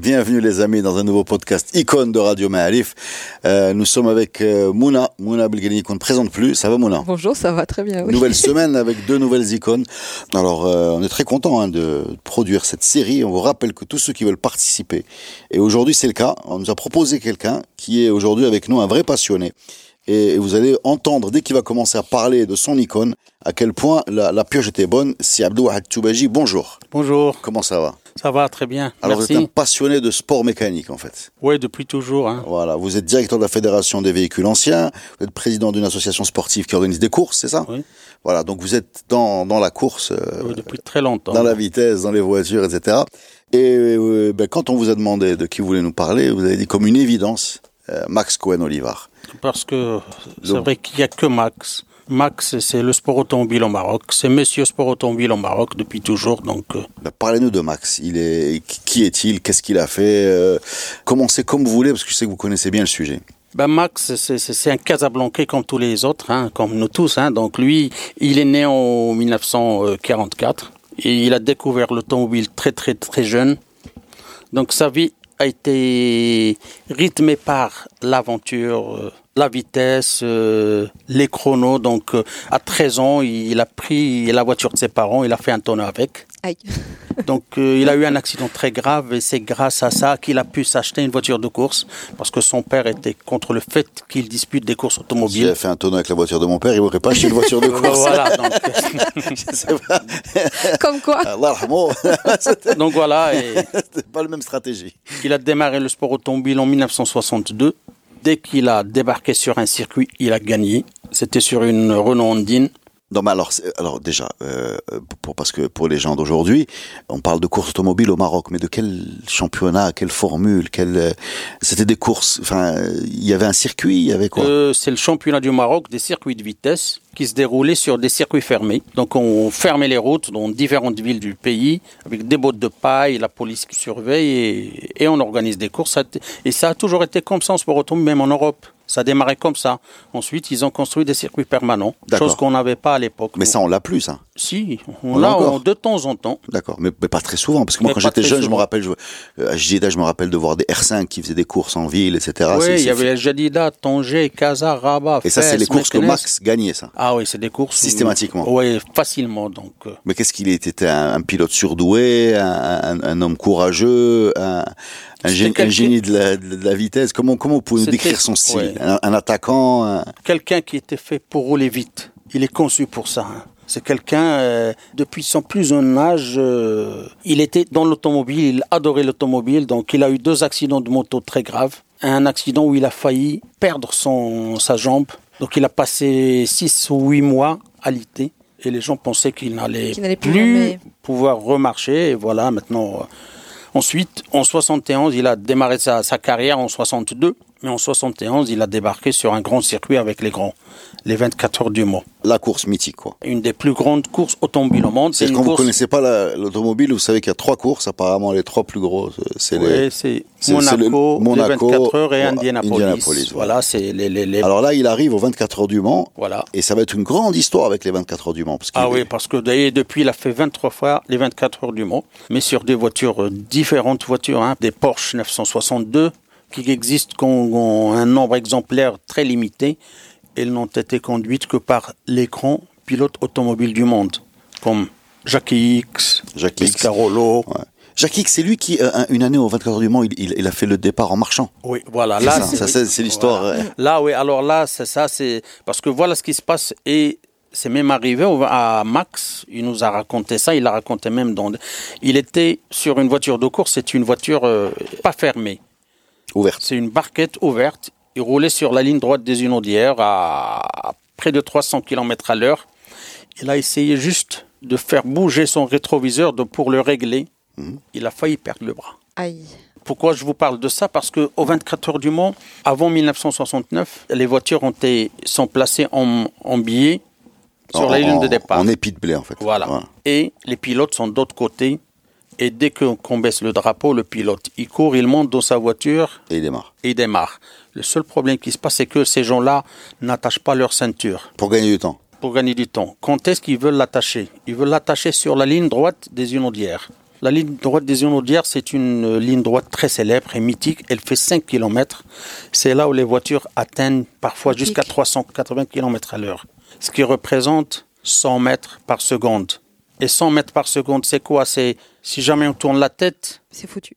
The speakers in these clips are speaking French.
Bienvenue les amis dans un nouveau podcast icône de Radio Maalif. Euh, nous sommes avec euh, Mouna, Mouna Belgani qu'on ne présente plus. Ça va Mouna? Bonjour, ça va très bien. Oui. Nouvelle semaine avec deux nouvelles icônes. Alors euh, on est très content hein, de produire cette série. On vous rappelle que tous ceux qui veulent participer, et aujourd'hui c'est le cas, on nous a proposé quelqu'un qui est aujourd'hui avec nous un vrai passionné. Et vous allez entendre dès qu'il va commencer à parler de son icône à quel point la, la pioche était bonne. C'est Abdou Toubaji. Bonjour. Bonjour. Comment ça va? Ça va très bien. Alors Merci. vous êtes un passionné de sport mécanique en fait. Oui, depuis toujours. Hein. Voilà, vous êtes directeur de la Fédération des véhicules anciens, vous êtes président d'une association sportive qui organise des courses, c'est ça Oui. Voilà, donc vous êtes dans, dans la course, euh, Oui, depuis très longtemps. dans la vitesse, dans les voitures, etc. Et euh, ben, quand on vous a demandé de qui vous voulez nous parler, vous avez dit comme une évidence euh, Max Cohen-Olivar. Parce que c'est vrai qu'il n'y a que Max. Max, c'est le sport automobile au Maroc. C'est monsieur sport automobile au Maroc depuis toujours. Donc, euh, Ben, Parlez-nous de Max. Il est qui est-il? Qu'est-ce qu'il a fait? Euh, Commencez comme vous voulez parce que je sais que vous connaissez bien le sujet. ben Max, c'est un Casablancais comme tous les autres, hein, comme nous tous. Hein. Donc lui, il est né en 1944 et il a découvert l'automobile très très très jeune. Donc sa vie a été rythmée par l'aventure, euh, la vitesse, euh, les chronos. Donc euh, à 13 ans, il a pris la voiture de ses parents, il a fait un tonneau avec. Aïe. Donc euh, il a eu un accident très grave et c'est grâce à ça qu'il a pu s'acheter une voiture de course parce que son père était contre le fait qu'il dispute des courses S'il automobiles. avait fait un tonneau avec la voiture de mon père, il m'aurait pas acheté une voiture de course. voilà, donc, Je sais pas. Comme quoi donc voilà, et c'était pas la même stratégie. il a démarré le sport automobile en 1962. Dès qu'il a débarqué sur un circuit, il a gagné. C'était sur une Renault Ondine. Non, mais alors, alors déjà, euh, pour, parce que pour les gens d'aujourd'hui, on parle de courses automobiles au Maroc, mais de quel championnat, quelle formule, quelle, euh, c'était des courses. Enfin, il y avait un circuit, il y avait quoi? Euh, c'est le championnat du Maroc des circuits de vitesse qui se déroulait sur des circuits fermés. Donc on fermait les routes dans différentes villes du pays avec des bottes de paille, la police qui surveille et, et on organise des courses. Et ça a toujours été comme ça en sport automobile, même en Europe. Ça a démarré comme ça. Ensuite, ils ont construit des circuits permanents, chose qu'on n'avait pas à l'époque. Mais ça, on l'a plus, ça. Si, on, On de temps en temps. D'accord, mais, mais pas très souvent, parce que moi, Mais quand j'étais jeune, je me rappelle, je, euh, à Jeddah, je me rappelle de voir des R5 qui faisaient des courses en ville, etc. oui, il y avait Jadida, Tanger, Casa, Rabat. Et ça, c'est les courses que. Max gagnait, ça. Ah oui, c'est des courses. Systématiquement. Oui, facilement. Donc, euh, Mais qu'est-ce qu'il était un, un pilote surdoué, un, un- un homme courageux, un, génie de la, de la vitesse? Comment, comment vous pouvez nous décrire son style? ouais. un, attaquant un- quelqu'un qui était fait pour rouler vite. Il est conçu pour ça. hein. C'est quelqu'un, euh, depuis son plus jeune âge, euh, il était dans l'automobile, il adorait l'automobile, donc il a eu deux accidents de moto très graves. Un accident où il a failli perdre son, sa jambe, donc il a passé six ou huit mois à l'IT, et les gens pensaient qu'il n'allait plus pouvoir remarcher, et voilà, maintenant... euh, Ensuite, en 71, il a démarré sa, sa carrière en 62, mais en 71, il a débarqué sur un grand circuit avec les grands, les 24 heures du Mans. la course mythique, quoi. Une des plus grandes courses automobiles au monde. C'est quand vous course- connaissez pas la- l'automobile, vous savez qu'il y a trois courses, apparemment les trois plus grosses, euh, c'est les. Ouais, c'est Monaco, le Monaco, les 24 heures et Indianapolis. Indianapolis, voilà. Voilà, c'est les, les, les- Alors là, il arrive aux 24 heures du Mans, voilà. et ça va être une grande histoire avec les 24 heures du Mans. Parce Ah est- oui, parce que d'ailleurs, depuis, il a fait 23 fois les 24 heures du Mans, mais sur des voitures, euh, différentes voitures, hein, des Porsche 962, qui existent qu'en un nombre exemplaire très limité. Elles n'ont été conduites que par les grands pilotes automobiles du monde, comme Jackie X, Jackie X. Pescarolo. Ouais. Jacques Hick, c'est lui qui, euh, un- une année aux 24 heures du Mans, il, a fait le départ en marchant. Oui, voilà. Là, c'est- l'histoire, voilà. Là, oui. Alors là, c'est ça, c'est parce que voilà ce qui se passe et c'est même arrivé au- à Max. Il nous a raconté ça. Il l'a raconté même dans. Il était sur une voiture de course. C'est une voiture euh, pas fermée. Ouverte. C'est une barquette ouverte. Il roulait sur la ligne droite des Unaudières à près de 300 km à l'heure. Il a essayé juste de faire bouger son rétroviseur de, pour le régler. Mhm. Il a failli perdre le bras. Aïe. Pourquoi je vous parle de ça? Parce que au 24 heures du Mans, avant 1969, les voitures ont été, sont placées en, en billets sur la ligne de départ. En épi de blé, en fait. Voilà. Et les pilotes sont d'autre côté. Et dès que- qu'on baisse le drapeau, le pilote, il court, il monte dans sa voiture Et il démarre. et il démarre. Le seul problème qui se passe, c'est que ces gens-là n'attachent pas leur ceinture Pour gagner du temps. pour gagner du temps. Quand est-ce qu'ils veulent l'attacher? Ils veulent l'attacher sur la ligne droite des Unaudières. La ligne droite des Unaudières, c'est une euh, ligne droite très célèbre et mythique. Elle fait 5 km. C'est là où les voitures atteignent parfois jusqu'à 380 km à l'heure. Ce qui représente 100 mètres par seconde. Et 100 mètres par seconde, c'est quoi? C'est si jamais on tourne la tête, C'est foutu.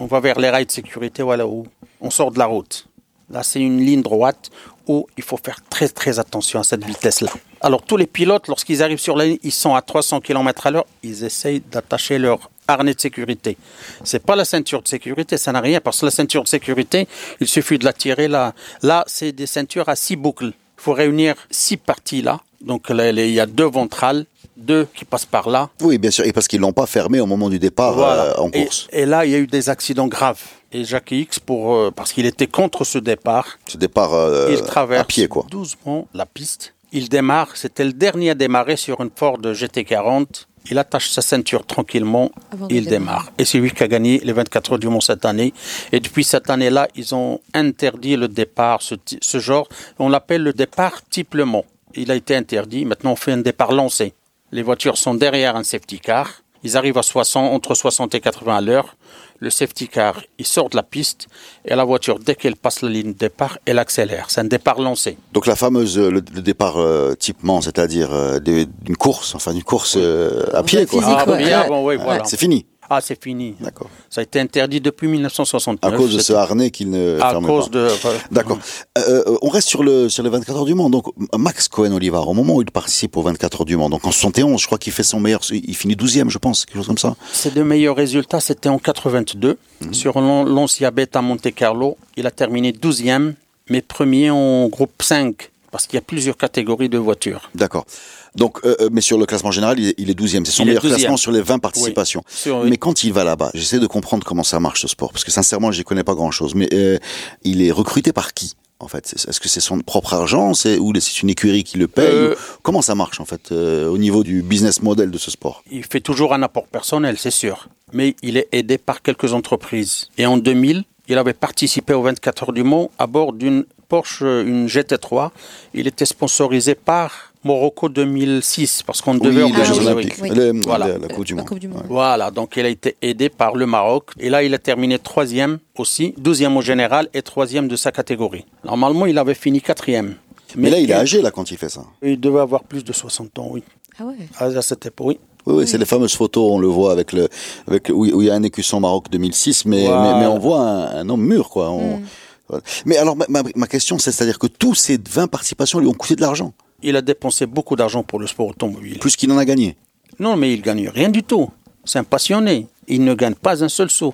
on va vers les rails de sécurité, voilà où on sort de la route. Là, c'est une ligne droite où il faut faire très très attention à cette vitesse-là. Alors tous les pilotes, lorsqu'ils arrivent sur la ligne, ils sont à 300 km à l'heure, ils essayent d'attacher leur harnais de sécurité. C'est pas la ceinture de sécurité, ça n'a rien, parce que la ceinture de sécurité, il suffit de la tirer là. Là, c'est des ceintures à six boucles. Il faut réunir six parties là. Donc là, il y a deux ventrales, deux qui passent par là, Oui, bien sûr. Et parce qu'ils l'ont pas fermé au moment du départ voilà. euh, en course. Et, là, il y a eu des accidents graves. Et Jacques X, pour, euh, parce qu'il était contre ce départ, Ce départ euh, il traverse à pied, quoi. doucement la piste. Il démarre, c'était le dernier à démarrer sur une Ford GT40. Il attache sa ceinture tranquillement, Avant il démarre. Et c'est lui qui a gagné les 24 heures du Mont cette année. Et depuis cette année-là, ils ont interdit le départ, ce, genre. On l'appelle le départ type Le Mans. Il a été interdit. Maintenant, on fait un départ lancé. Les voitures sont derrière un safety car. Ils arrivent à 60, entre 60 et 80 à l'heure. Le safety car, il sort de la piste et la voiture, dès qu'elle passe la ligne de départ, elle accélère. C'est un départ lancé. Donc la fameuse euh, le, le départ euh, typement, c'est-à-dire euh, d'une course, enfin d'une course euh, à pied, quoi. physique, ah, ouais. Ouais. voilà. C'est fini. Ah, c'est fini. D'accord. Ça a été interdit depuis 1969. À cause de ce harnais qu'il ne À ferme cause pas. de. D'accord. Euh, on reste sur le sur les 24 heures du Mans. Donc Max Cohen Olivar, au moment où il participe aux 24 heures du Mans, donc en 71, je crois qu'il fait son meilleur, il finit 12e, je pense, quelque chose comme ça. Ses deux meilleurs résultats, c'était en 82. Mhm. Sur l'On- Lancia Beta Monte Carlo, il a terminé 12e, mais premier en groupe 5, parce qu'il y a plusieurs catégories de voitures. D'accord. Donc, euh, euh, mais sur le classement général, il est, il est 12e. C'est son meilleur 12e. classement sur les 20 participations. Sur- Mais quand il va là-bas, j'essaie de comprendre comment ça marche ce sport, parce que sincèrement, j'y connais pas grand-chose. Mais euh, il est recruté par qui en fait? Est-ce que c'est son propre argent? C'est ou c'est une écurie qui le paye? Euh, Comment ça marche en fait au niveau du business model de ce sport? Il fait toujours un apport personnel, c'est sûr, mais il est aidé par quelques entreprises. Et en 2000, il avait participé aux 24 heures du Mans à bord d'une Porsche, une GT3. Il était sponsorisé par Morocco 2006, parce qu'on devait les Jeux. Olympiques, oui. Le- Voilà. la, la Coupe du Monde. Coupe du Monde. Voilà, donc il a été aidé par le Maroc. Et là, il a terminé troisième aussi, douzième au général et troisième de sa catégorie. Normalement, il avait fini quatrième. Mais, là, il est âgé là quand il fait ça. Il devait avoir plus de 60 ans, oui. Ah ouais. À cette époque, oui. Oui, oui, c'est les fameuses photos, on le voit avec le, avec où, il y a un écusson Maroc 2006, mais, Voilà. mais, mais on voit un, un homme mûr, quoi. On- voilà. Mais alors, ma, ma, ma question, c'est c'est-à-dire que tous ces 20 participations lui ont coûté de l'argent, Il a dépensé beaucoup d'argent pour le sport automobile. plus qu'il en a gagné. Non, mais il gagne rien du tout. C'est un passionné. Il ne gagne pas un seul sou.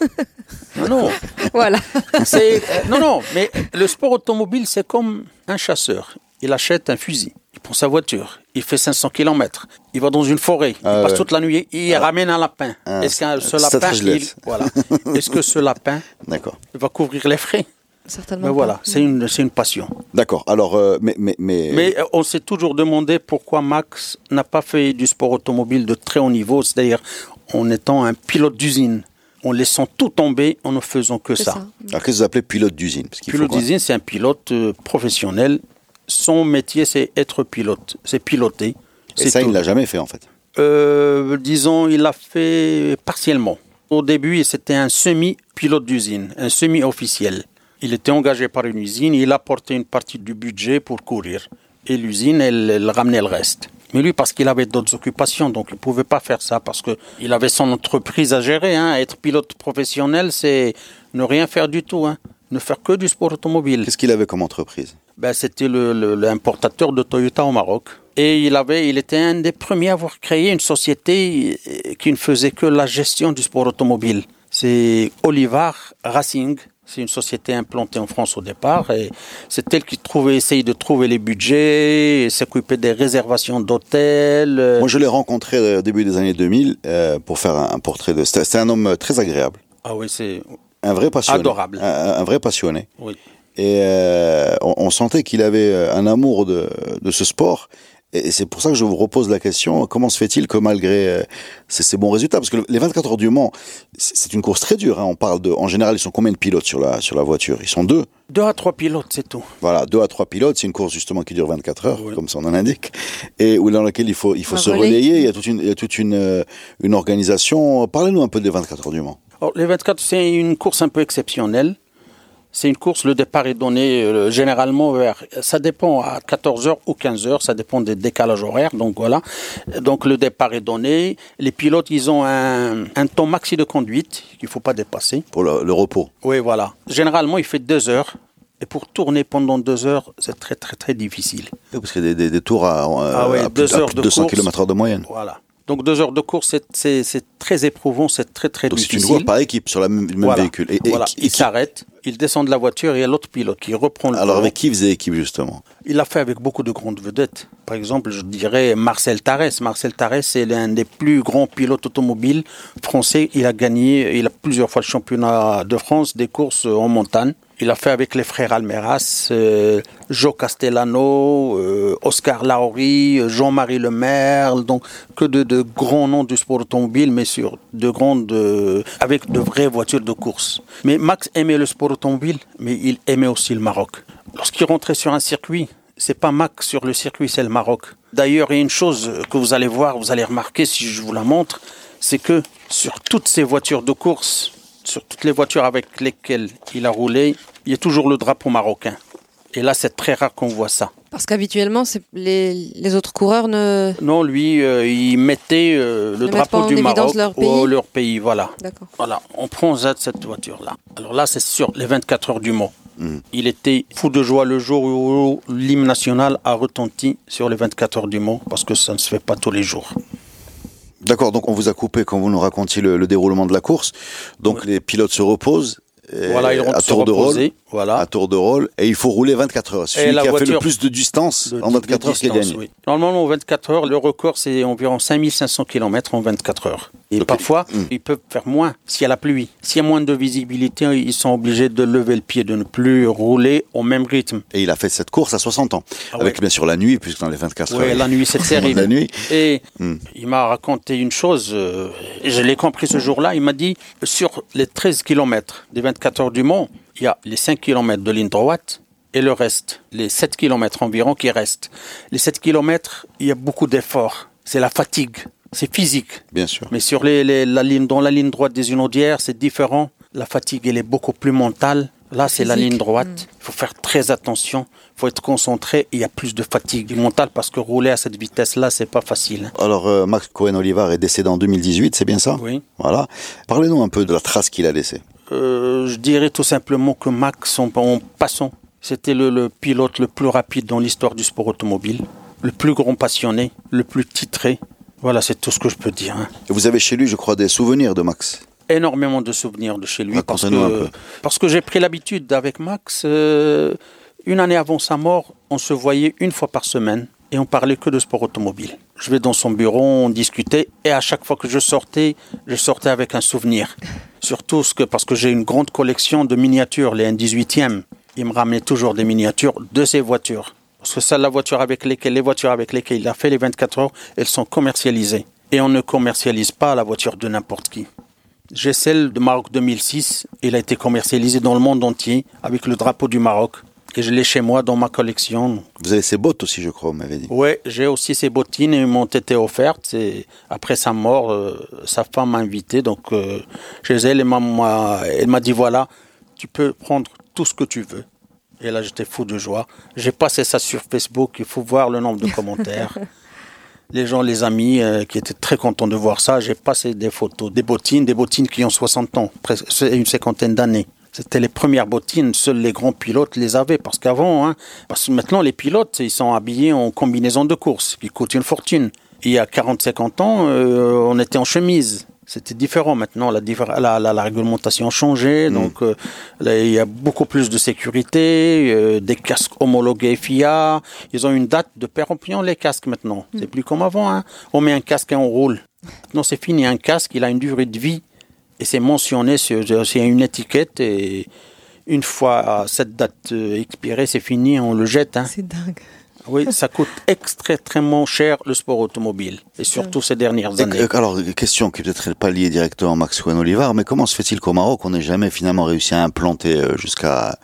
non, non. Voilà. C'est- euh, non, non. Mais le sport automobile, c'est comme un chasseur. Il achète un fusil. Il prend sa voiture. Il fait 500 km. Il va dans une forêt. Il Ah passe ouais. toute la nuit. Il ramène un lapin. Ah, Est-ce que ce lapin, il, voilà. Est-ce que ce lapin D'accord. va couvrir les frais? Certainement. Mais voilà, c'est une, c'est une passion. D'accord. Alors, euh, mais, mais, mais, Mais euh, on s'est toujours demandé pourquoi Max n'a pas fait du sport automobile de très haut niveau, c'est-à-dire en étant un pilote d'usine, en laissant tout tomber, en ne faisant que C'est ça. ça. alors qu'est-ce que vous appelez pilote d'usine? Parce qu'il faut Pilote d'usine, c'est un pilote euh, professionnel. Son métier, c'est être pilote, c'est piloter. Et C'est ça, il ne l'a jamais fait, en fait. Euh, disons, il l'a fait partiellement. Au début, c'était un semi-pilote d'usine, un semi-officiel. Il était engagé par une usine, il apportait une partie du budget pour courir. Et l'usine, elle, elle ramenait le reste. Mais lui, parce qu'il avait d'autres occupations, donc il ne pouvait pas faire ça, parce qu'il avait son entreprise à gérer. hein. Être pilote professionnel, c'est ne rien faire du tout, hein. ne faire que du sport automobile Qu'est-ce qu'il avait comme entreprise? Ben, c'était l'importateur de Toyota au Maroc. Et il, avait, il était un des premiers à avoir créé une société euh, qui ne faisait que la gestion du sport automobile. C'est Olivar Racing. C'est une société implantée en France au départ. Et c'est elle qui trouvait, essayait de trouver les budgets, s'occupait des réservations d'hôtels. euh, Moi, je l'ai rencontré euh, au début des années 2000 euh, pour faire un, portrait de. C'était un homme euh, très agréable. Ah oui, c'est Un vrai passionné. Adorable. Un, un vrai passionné. oui. Et euh, on, on sentait qu'il avait euh, un amour de, de ce sport. Et c'est pour ça que je vous repose la question, comment se fait-il que malgré euh, ces, bons résultats, parce que les 24 heures du Mans, c'est une course très dure, hein, on parle de, en général, ils sont combien de pilotes sur la, sur la voiture? Ils sont deux Deux à trois pilotes, c'est tout. Voilà, deux à trois pilotes, c'est une course justement qui dure 24 heures, comme son nom l'indique, et où dans laquelle il faut, il faut Un se relais. relayer, il y a toute une, il y a toute une, euh, une organisation. Parlez-nous un peu des 24 heures du Mans. Alors, les 24, c'est une course un peu exceptionnelle. C'est une course, le départ est donné euh, généralement vers, ça dépend à 14h ou 15h, ça dépend des décalages horaires, donc voilà. Donc le départ est donné, les pilotes, ils ont un, un temps maxi de conduite qu'il faut pas dépasser. Pour le, le repos. Oui, voilà. Généralement, il fait deux heures, et pour tourner pendant deux heures, c'est très très très difficile. Oui, Parce qu'il y a des, des, des tours à, euh, Ah ouais, à plus, deux à heures plus de de 200 course. km heure de moyenne. Voilà. Donc deux heures de course, c'est- c'est c'est très éprouvant, c'est très très Donc c'est une difficile. course par équipe sur le même Voilà. véhicule. Et, et voilà. qui- il s'arrête, il descend de la voiture et il y a l'autre pilote qui reprend le alors avec qui faisait équipe justement? Il l'a fait avec beaucoup de grandes vedettes. Par exemple, je dirais Marcel Tarès. Marcel Tarès, c'est l'un des plus grands pilotes automobiles français. Il a gagné, il a plusieurs fois le championnat de France des courses en montagne. Il a fait avec les frères Almeras, euh, Joe Castellano, euh, Oscar Lauri, euh, Jean-Marie Lemaire, donc que de, grands noms du sport automobile, mais avec de vraies voitures de course. Mais Max aimait le sport automobile, mais il aimait aussi le Maroc. Lorsqu'il rentrait sur un circuit, c'est pas Max sur le circuit, c'est le Maroc. D'ailleurs, il y a une chose que vous allez voir, vous allez remarquer si je vous la montre, c'est que sur toutes ces voitures de course, sur toutes les voitures avec lesquelles il a roulé, il y a toujours le drapeau marocain. Et là, c'est très rare qu'on voit ça. Parce qu'habituellement, c'est- les, les autres coureurs ne. Non, lui, euh, il mettait euh, le Ne mettent pas drapeau en du Maroc leur au pays leur pays, voilà. D'accord. Voilà, on prend Z cette voiture-là. Alors là, c'est sur les 24 heures du Mans. Mhm. Il était fou de joie le jour où l'hymne national a retenti sur les 24 heures du Mans, parce que ça ne se fait pas tous les jours. D'accord, donc on vous a coupé quand vous nous racontiez le, le déroulement de la course. Donc les pilotes se reposent. Voilà, ils à tour de rôle. Voilà. À tour de rôle. Et il faut rouler 24 heures. Et celui la qui a fait le plus de distance de- en 24 de heures qui gagne. oui. Normalement, en 24 heures, le record, c'est environ 5500 km en 24 heures. Et Donc, parfois, mm. ils peuvent faire moins s'il y a la pluie. S'il y a moins de visibilité, ils sont obligés de lever le pied, de ne plus rouler au même rythme. Et il a fait cette course à 60 ans. Ah avec ouais. bien sûr la nuit, puisque dans les 24 Oui, heures. la nuit, c'est terrible. La nuit. Et Hmm. il m'a raconté une chose, euh, et je l'ai compris ce jour-là. Il m'a dit sur les 13 km des 24 heures du Mont, il y a les 5 km de ligne droite et le reste, les 7 km environ qui restent. Les 7 km, il y a beaucoup d'efforts. C'est la fatigue, c'est physique. Bien sûr. Mais sur les, les- la ligne, dans la ligne droite des Unaudières, c'est différent. La fatigue, elle est beaucoup plus mentale. Là, c'est la ligne droite. Il faut faire très attention. Il faut être concentré. Il y a plus de fatigue mentale parce que rouler à cette vitesse-là, c'est pas facile. Alors, euh, Max Cohen-Olivar est décédé en 2018, c'est bien ça? Oui. Voilà. Parlez-nous un peu de la trace qu'il a laissée. Euh, je dirais tout simplement que Max, en, en passant, c'était le, le pilote le plus rapide dans l'histoire du sport automobile, le plus grand passionné, le plus titré. Voilà, c'est tout ce que je peux dire. hein. Et vous avez chez lui, je crois, des souvenirs de Max. énormément de souvenirs de chez lui parce que, peu. parce que j'ai pris l'habitude avec Max. euh, une année avant sa mort, on se voyait une fois par semaine et on parlait que de sport automobile. Je vais dans son bureau, on discutait et à chaque fois que je sortais, je sortais avec un souvenir. Surtout ce que, parce que j'ai une grande collection de miniatures, les 1,18e. Il me ramenait toujours des miniatures de ses voitures. Parce que ça, la voiture avec lesquelles, les voitures avec lesquelles il a fait les 24 heures, elles sont commercialisées. Et on ne commercialise pas la voiture de n'importe qui. J'ai celle de Maroc 2006. Il a été commercialisé dans le monde entier avec le drapeau du Maroc. Et je l'ai chez moi dans ma collection. Vous avez ses bottes aussi, je crois, vous m'avez dit. Ouais, j'ai aussi ces bottines et m'ont été offertes. Et après sa mort, euh, sa femme m'a invité. Donc, euh, chez elle, elle m'a elle m'a dit voilà, tu peux prendre tout ce que tu veux. Et là, j'étais fou de joie. J'ai passé ça sur Facebook. Il faut voir le nombre de commentaires. les gens, les amis euh, qui étaient très contents de voir ça. J'ai passé des photos, des bottines, des bottines qui ont 60 ans, presque une cinquantaine d'années. C'était les premières bottines, seuls les grands pilotes les avaient. Parce qu'avant, hein, parce que maintenant, les pilotes, ils sont habillés en combinaison de course, qui coûte une fortune. Il y a 40-50 ans, euh, on était en chemise. C'était différent maintenant, la, la, la, la réglementation a changé, donc euh, là, il y a beaucoup plus de sécurité, euh, des casques homologués FIA, ils ont une date de péremption les casques maintenant, c'est plus comme avant, hein. on met un casque et on roule. Non, c'est fini, un casque, il a une durée de vie Et c'est mentionné sur, c'est une étiquette et une fois cette date euh, expirée, c'est fini, on le jette. Hein. C'est dingue. Oui, ça coûte extrêmement cher le sport automobile, et surtout ces dernières années. Et, alors, question qui peut-être pas liée directement à Max Juan Olivar, mais comment se fait-il qu'au Maroc, on n'ait jamais finalement réussi à implanter euh, jusqu'à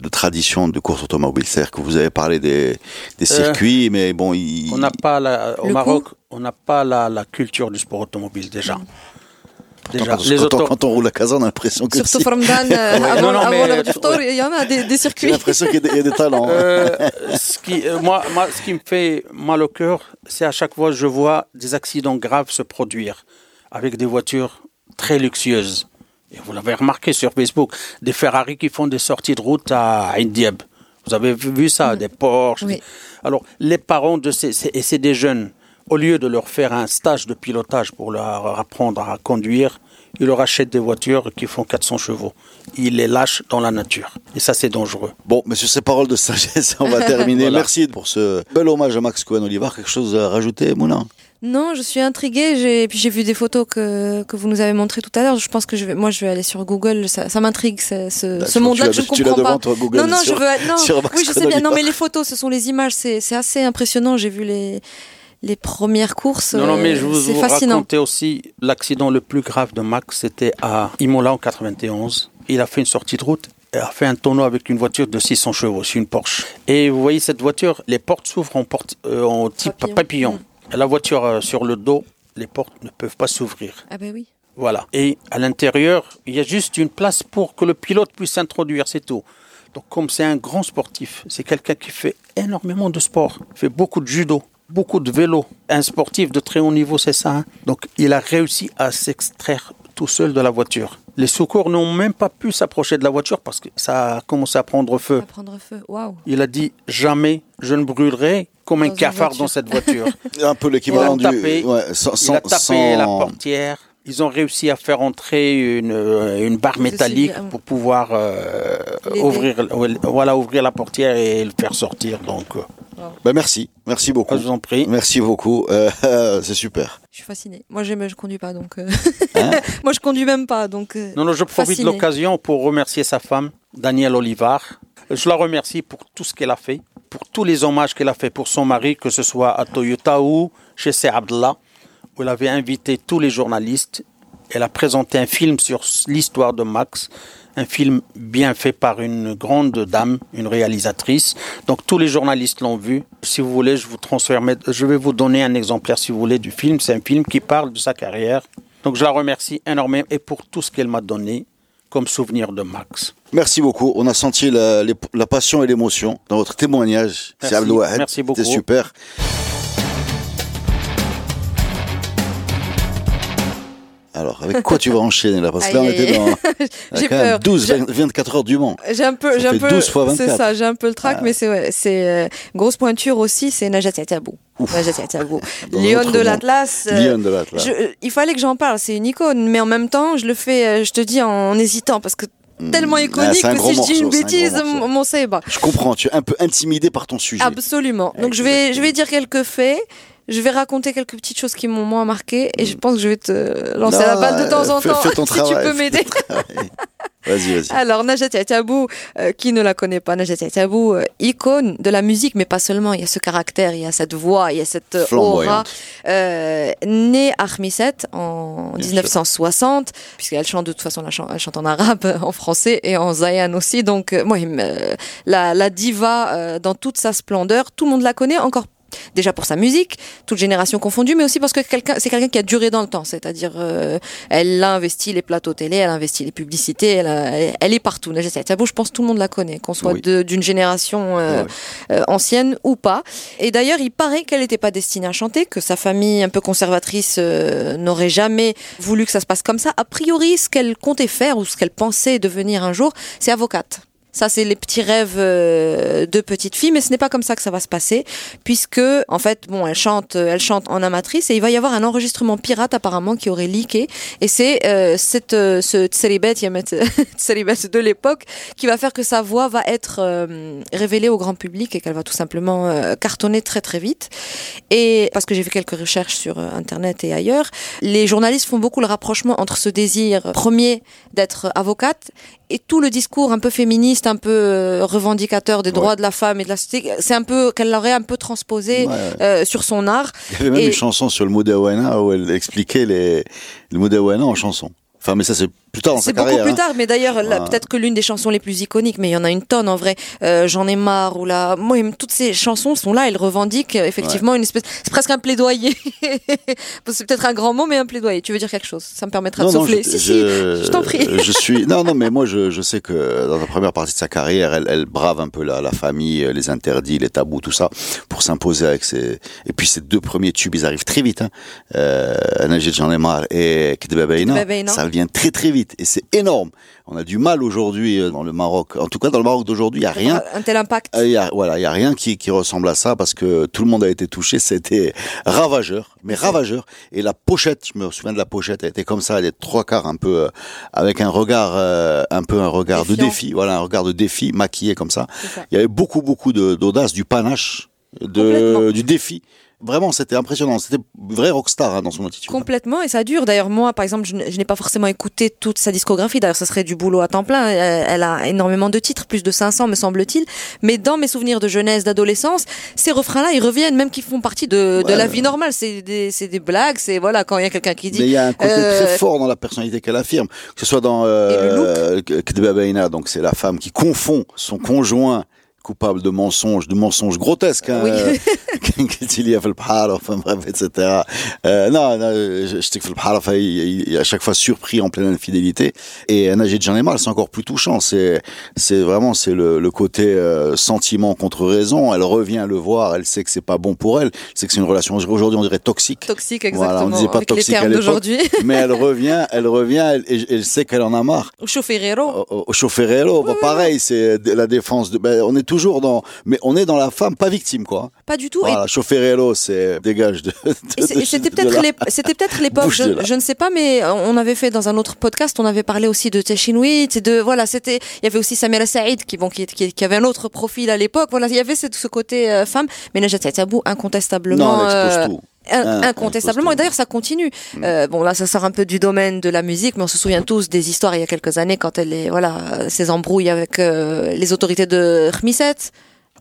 de tradition de course automobile? C'est-à-dire que vous avez parlé des, des euh, circuits, mais bon, on n'a pas la, au Maroc, on n'a pas la, la, culture du sport automobile déjà. Déjà, quand, les quand, on, quand, on, roule à Kazan, on a l'impression que Surtout Formdan, euh, ouais, avant, non, non, avant mais, le il y en a des, des circuits. J'ai l'impression qu'il y, y, a des talents. Euh, ce, qui, euh, moi, moi, ce qui me fait mal au cœur, c'est à chaque fois que je vois des accidents graves se produire avec des voitures très luxueuses. Et vous l'avez remarqué sur Facebook, des Ferrari qui font des sorties de route à Indieb. Vous avez vu ça, mmh. des Porsche. Oui. Des... Alors, les parents de ces, et c'est des jeunes au lieu de leur faire un stage de pilotage pour leur apprendre à conduire, ils leur achètent des voitures qui font 400 chevaux. Ils les lâchent dans la nature. Et ça, c'est dangereux. Bon, mais sur ces paroles de sagesse, on va terminer. voilà. Merci pour ce bel hommage à Max Cohen-Olivar. Quelque chose à rajouter, Mouna non, je suis intriguée. J'ai puis j'ai vu des photos que, que vous nous avez montrées tout à l'heure. Je pense que je vais, moi, je vais aller sur Google. Ça, ça m'intrigue ce, ce, bah, ce monde-là. Je ne comprends devant pas. Toi, Google, non, non, sur, je veux. Non, sur oui, je sais bien. Non, mais les photos, ce sont les images. C'est c'est assez impressionnant. J'ai vu les les premières courses. Non, non, mais je vous, c'est vous aussi l'accident le plus grave de Max. C'était à Imola en 91. Il a fait une sortie de route et a fait un tonneau avec une voiture de 600 chevaux, c'est une Porsche. Et vous voyez cette voiture, les portes s'ouvrent en, porte, euh, en type papillon. papillon. Mmh. La voiture euh, sur le dos, les portes ne peuvent pas s'ouvrir. Ah ben oui. Voilà. Et à l'intérieur, il y a juste une place pour que le pilote puisse s'introduire, c'est tout. Donc comme c'est un grand sportif, c'est quelqu'un qui fait énormément de sport, fait beaucoup de judo, beaucoup de vélo. Un sportif de très haut niveau, c'est ça. Hein Donc il a réussi à s'extraire tout seul de la voiture. Les secours n'ont même pas pu s'approcher de la voiture parce que ça a commencé à prendre feu. À prendre feu. Wow. Il a dit jamais je ne brûlerai comme dans un cafard dans cette voiture. un peu l'équivalent du. Ouais, sans, il a tapé sans... la portière. Ils ont réussi à faire entrer une, une barre métallique pour pouvoir euh, ouvrir, voilà, ouvrir la portière et le faire sortir. Donc, euh, ben merci, merci beaucoup. Je vous en prie. Merci beaucoup, euh, c'est super. Je suis fasciné. Moi, je je conduis pas, donc. Euh... Hein Moi, je conduis même pas, donc. Euh, non, non, je profite fasciné. de l'occasion pour remercier sa femme, Danielle Olivar. Je la remercie pour tout ce qu'elle a fait, pour tous les hommages qu'elle a fait pour son mari, que ce soit à Toyota ou chez C. Abdallah, elle avait invité tous les journalistes. Elle a présenté un film sur l'histoire de Max un film bien fait par une grande dame, une réalisatrice. Donc tous les journalistes l'ont vu. Si vous voulez, je vous transfère, je vais vous donner un exemplaire si vous voulez du film. C'est un film qui parle de sa carrière. Donc je la remercie énormément et pour tout ce qu'elle m'a donné comme souvenir de Max. Merci beaucoup. On a senti la, la passion et l'émotion dans votre témoignage. Merci, Merci beaucoup. C'était super. Alors, avec quoi tu vas enchaîner là Parce que là, on était dans j'ai peur. 12, 20, 24 heures du Mans. J'ai un peu, Ça j'ai un peu, 12 fois 24. c'est ça, j'ai un peu le trac, Ah. mais c'est ouais, c'est euh, grosse pointure aussi, c'est Najat Yatabou. Najat Yatabou, Dans Lyon de l'Atlas. euh, Lyon de l'Atlas. euh, il fallait que j'en parle, c'est une icône, mais en même temps, je le fais, euh, je te dis, en hésitant, parce que tellement Ah, iconique un que si je dis une un bêtise, morceau. mon c'est. Je comprends, tu es un peu intimidé par ton sujet. Absolument. Donc je vais, je vais dire quelques faits. Je vais raconter quelques petites choses qui m'ont moins marqué et je pense que je vais te lancer Non, la balle de temps en fais- temps fais ton si tu peux m'aider. Vas-y, vas-y. Alors Najat Yatabou, euh, qui ne la connaît pas, Najat Yatabou, euh, icône de la musique, mais pas seulement. Il y a ce caractère, il y a cette voix, il y a cette aura. Euh, née à Khmisset en Bien 1960, puisqu'elle chante de toute façon, elle chante, en arabe, en français et en zayan aussi. Donc, moi, la, la diva dans toute sa splendeur, tout le monde la connaît encore. Déjà pour sa musique, toute génération confondue, mais aussi parce que quelqu'un, c'est quelqu'un qui a duré dans le temps. C'est-à-dire, euh, elle a investi les plateaux télé, elle a investi les publicités, elle, a- elle, elle est partout. Najat je pense que tout le monde la connaît, qu'on soit Oui. d'une génération euh, Ouais. euh, ancienne ou pas. Et d'ailleurs, il paraît qu'elle n'était pas destinée à chanter, que sa famille un peu conservatrice euh, n'aurait jamais voulu que ça se passe comme ça. A priori, ce qu'elle comptait faire ou ce qu'elle pensait devenir un jour, c'est avocate. Ça, c'est les petits rêves euh, de petite fille, mais ce n'est pas comme ça que ça va se passer, puisque en fait, bon, elle chante, elle chante en amatrice, et il va y avoir un enregistrement pirate apparemment qui aurait leaké, et c'est euh, cette euh, ce tsaribet de l'époque, qui va faire que sa voix va être euh, révélée au grand public et qu'elle va tout simplement euh, cartonner très très vite. Et parce que j'ai fait quelques recherches sur euh, internet et ailleurs, les journalistes font beaucoup le rapprochement entre ce désir premier d'être avocate et tout le discours un peu féministe, un peu euh, revendicateur des droits de la femme et de la société, c'est un peu qu'elle l'aurait un peu transposé Ouais. euh, sur son art. Il y avait même Et- une chanson sur le Modawana où elle expliquait les, le Modawana en chanson. Enfin, mais ça, c'est plus tard dans sa C'est beaucoup plus hein. tard, mais d'ailleurs, Ouais. peut-être que l'une des chansons les plus iconiques, mais il y en a une tonne en vrai. Euh, J'en ai marre ou là, moi, toutes ces chansons sont là. Elles revendiquent euh, effectivement une espèce. C'est presque un plaidoyer. c'est peut-être un grand mot, mais un plaidoyer. Tu veux dire quelque chose? Ça me permettra de souffler. je, si, si, je- t'en prie. Je suis. Non, non, mais moi, je, je sais que dans la première partie de sa carrière, elle, elle brave un peu la, la famille, les interdits, les tabous, tout ça, pour s'imposer avec ses. Et puis ces deux premiers tubes, ils arrivent très vite. Hein. Euh, Najid Jean Lemar et Kidba Beina, Kidba Beina. ça vient très très vite et c'est énorme. On a du mal aujourd'hui euh, dans le Maroc. En tout cas, dans le Maroc d'aujourd'hui, il y a rien. Un tel impact. Euh, y a, voilà, il y a rien qui, qui ressemble à ça parce que tout le monde a été touché. C'était ravageur, mais ravageur. Et la pochette, je me souviens de la pochette, elle était comme ça, elle est trois quarts un peu euh, avec un regard, euh, un peu un regard de défi. Voilà, un regard de défi, maquillé comme ça. Il y avait beaucoup, beaucoup d'audace, du panache, de, du défi. Vraiment, c'était impressionnant. C'était vrai rockstar hein, dans son attitude. Complètement, et ça dure. D'ailleurs, moi, par exemple, je, n'ai pas forcément écouté toute sa discographie. D'ailleurs, ça serait du boulot à temps plein. Elle, elle a énormément de titres, plus de 500, me semble-t-il. Mais dans mes souvenirs de jeunesse, d'adolescence, ces refrains-là, ils reviennent, même qu'ils font partie de, de Ouais. la vie normale. C'est des, blagues. C'est voilà, quand il y a quelqu'un qui Mais dit. il y a un côté euh, très fort dans la personnalité qu'elle affirme, que ce soit dans euh, donc c'est la femme qui confond son conjoint coupable de mensonges, de mensonges grotesques, hein, Oui. euh, qu'il y a fait le bhar, enfin bref, etc. Euh, non, non, je enfin, il, est à chaque fois surpris en pleine infidélité. Et Najid Janemal, c'est encore plus touchant. C'est, c'est vraiment, c'est le, le côté euh, sentiment contre raison. Elle revient le voir, elle sait que c'est pas bon pour elle, c'est que c'est une relation aujourd'hui on dirait toxique. Toxique, Voilà, exactement. on disait pas avec les toxique à l'époque. mais elle revient, elle revient, elle- sait qu'elle en a marre. Au chauffeurero. Au, au- au chauffeurero, bah, pareil, c'est la défense. De, ben, on est toujours dans, mais on est dans la femme, pas victime, quoi. Pas du tout. Et Voilà, chauffeurero, c'est dégage de. Et et c'était peut-être l'époque, je, ne sais pas, mais on avait fait dans un autre podcast, on avait parlé aussi de Teshinwit, et de voilà, c'était, il y avait aussi Samira Saïd qui bon qui, qui, qui avait un autre profil à l'époque. Voilà, il y avait ce, ce côté euh, femme, mais Najat Tabou incontestablement. Non, elle explose euh, tout. Hein, incontestablement. Et d'ailleurs, ça continue. Euh, bon, là, ça sort un peu du domaine de la musique, mais on se souvient tous des histoires il y a quelques années quand elle est, voilà, ses embrouilles avec euh, les autorités de Khmisset.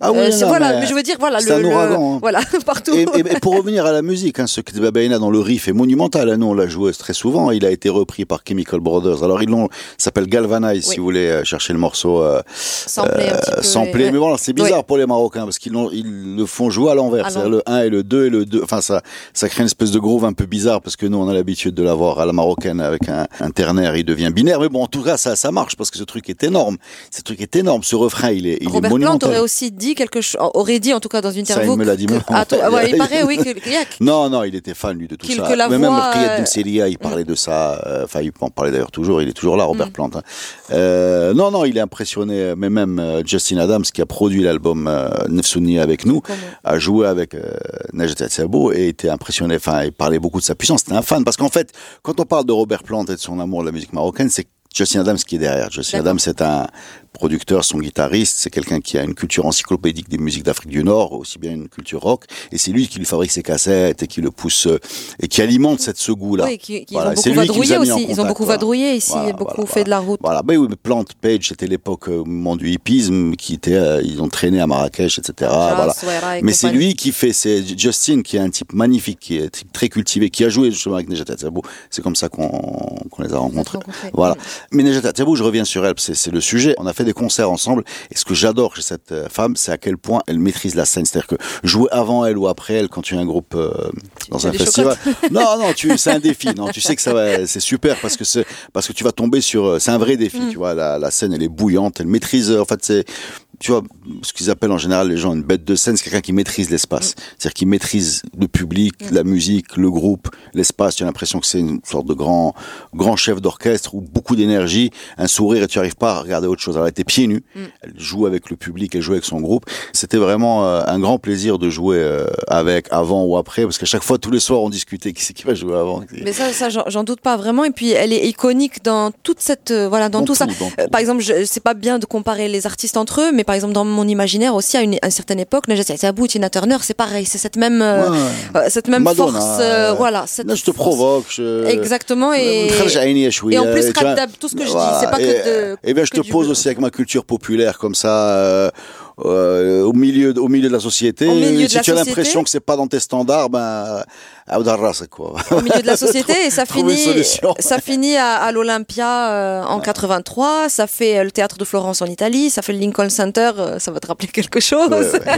Ah oui, Euh, non, voilà, mais mais je veux dire, voilà, le, un le- ouragan, hein. voilà, partout. Et, pour revenir à la musique, hein, ce que Babaina dans le riff est monumental. hein, nous, on l'a joué très souvent. Il a été repris par Chemical Brothers. Alors, ils l'ont, s'appelle Galvanize, Oui. si vous voulez euh, chercher le morceau. Euh, Samplé samplé. ouais. Mais bon, c'est bizarre pour les Marocains parce qu'ils ils le font jouer à l'envers. C'est-à-dire le 1 et le 2 et le 2. Enfin, ça, ça crée une espèce de groove un peu bizarre parce que nous, on a l'habitude de l'avoir à la marocaine avec un, un ternaire, il devient binaire. Mais bon, en tout cas, ça, ça marche parce que ce truc est énorme. Ce truc est énorme. Ce refrain, il est, il est Robert Plant monumental. aurait aussi dit quelque chose, aurait dit en tout cas dans une Ça, interview. il me l'a dit que- même. Ah, toi- ah ouais, il paraît, oui, que, qu'il y a- Non, non, il était fan lui de tout ça. que la Mais même voix, Priyad euh, il parlait de ça. euh, Enfin, il en parlait d'ailleurs toujours. Il est toujours là, Robert Mm. Plant. hein. Euh, non, non, il est impressionné. Mais même euh, Justin Adams, qui a produit l'album Nefsouni avec nous, Comment a joué avec Najat Sabo et était impressionné. Enfin, il parlait beaucoup de sa puissance. C'était un fan parce qu'en fait, quand on parle de Robert Plant et de son amour de la musique marocaine, c'est Justin Adams qui est derrière. Justin. Adams, c'est un producteur, son guitariste, c'est quelqu'un qui a une culture encyclopédique des musiques d'Afrique du Nord, aussi bien une culture rock, et c'est lui qui lui fabrique ses cassettes et qui le pousse euh, et qui alimente cette ce goût-là. Oui, qui, qui Voilà, ont beaucoup vadrouillé aussi. Ils ont beaucoup voilà. vadrouillé ici, Voilà, beaucoup fait de la route. Voilà, ben oui, mais Plant Page, c'était l'époque euh, au moment du hippisme, qui était, euh, ils ont traîné à Marrakech, etc. Voilà. Et Mais c'est lui qui fait, c'est Justin qui est un type magnifique, qui est un type très cultivé, qui a joué justement avec Nejat Atsabou. C'est comme ça qu'on les a rencontrés. Voilà. Mais Nejat Atsabou, je reviens sur elle, c'est le sujet. On a fait des concerts ensemble, et ce que j'adore chez cette euh, femme, c'est à quel point elle maîtrise la scène. C'est-à-dire que jouer avant elle ou après elle, quand tu as un groupe euh, dans un festival, non, non, tu, c'est un défi. Non, tu sais que ça va, c'est super parce que c'est parce que tu vas tomber sur, euh, c'est un vrai défi. Mm. Tu vois, la, la scène, elle est bouillante, elle maîtrise. En fait, c'est tu vois, ce qu'ils appellent en général les gens une bête de scène, c'est quelqu'un qui maîtrise l'espace. C'est-à-dire qui maîtrise le public, la musique, le groupe, l'espace. Tu as l'impression que c'est une sorte de grand, grand chef d'orchestre ou beaucoup d'énergie, un sourire et tu arrives pas à regarder autre chose. Alors, elle était pieds nus. Elle joue avec le public, elle joue avec son groupe. C'était vraiment euh, un grand plaisir de jouer euh, avec avant ou après parce qu'à chaque fois, tous les soirs, on discutait qui c'est qui va jouer avant. Mais ça, ça j'en doute pas vraiment. Et puis, elle est iconique dans toute cette, euh, voilà, dans, Dans tout, ça. dans tout. par exemple, je- c'est pas bien de comparer les artistes entre eux, mais par exemple, dans mon imaginaire aussi, à une, à une certaine époque, Najat Yatabou, Tina Turner, c'est pareil, c'est cette même, euh, ouais. euh, cette même force. Euh, euh, voilà. Cette là, je te provoque. Exactement. Et, en plus, Radab, tout ce que je dis, c'est pas que de. Eh bien, je te pose aussi avec ma culture populaire, comme ça. Euh, au milieu au milieu de la société. Si tu as l'impression que c'est pas dans tes standards, ben quoi. au milieu de la société et ça finit ça finit à, à l'Olympia euh, en 83 ça fait euh, le théâtre de Florence en Italie ça fait le Lincoln Center euh, ça va te rappeler quelque chose Ouais, ouais.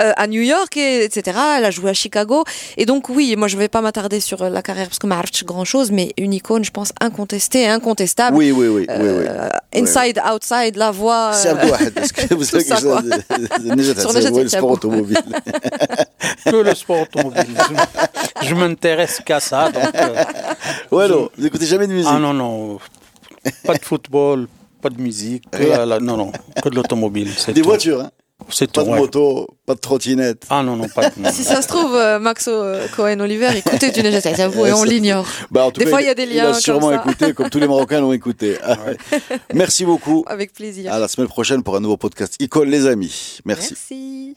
Euh, à New York et, etc elle a joué à Chicago et donc oui moi je vais pas m'attarder sur euh, la carrière parce que ma grand chose mais une icône je pense incontestée incontestable Oui, oui, oui, oui, oui. Euh, inside outside la voix C'est euh, parce que vous savez ça, que le sport automobile. Que le sport automobile. Je, m'intéresse qu'à ça. Donc, euh, Ouais, non, vous écoutez jamais de musique. ah non, non. Pas de football, pas de musique. que Rien. la- la- non, non. Que de l'automobile. Des tout. voitures, hein. C'est Pas tout. de ouais. moto, pas de trottinette. Ah non, non, pas de. si ça se trouve euh, Maxo euh, Cohen Oliver écoutez du Nejat Sabou et on l'ignore Bah, Des cas, fois, il y a des Il liens a comme sûrement ça. écouté, comme tous les Marocains l'ont écouté. Merci beaucoup. avec plaisir À la semaine prochaine pour un nouveau podcast Icône, les amis. Merci. Merci.